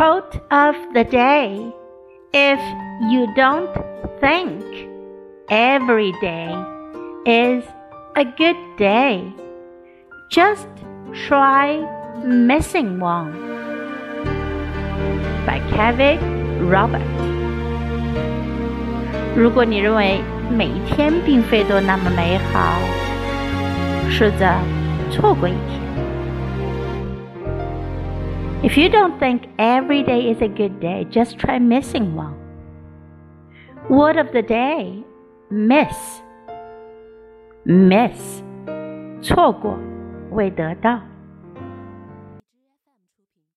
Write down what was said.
Quote of the day If you don't think every day is a good day, just try missing one. By Kevin Robert. 如果你认为每一天并非都那么美好，试着错过一天。 If you don't think every day is a good day, just try missing one. Word of the day miss. Miss. 错过，未得到。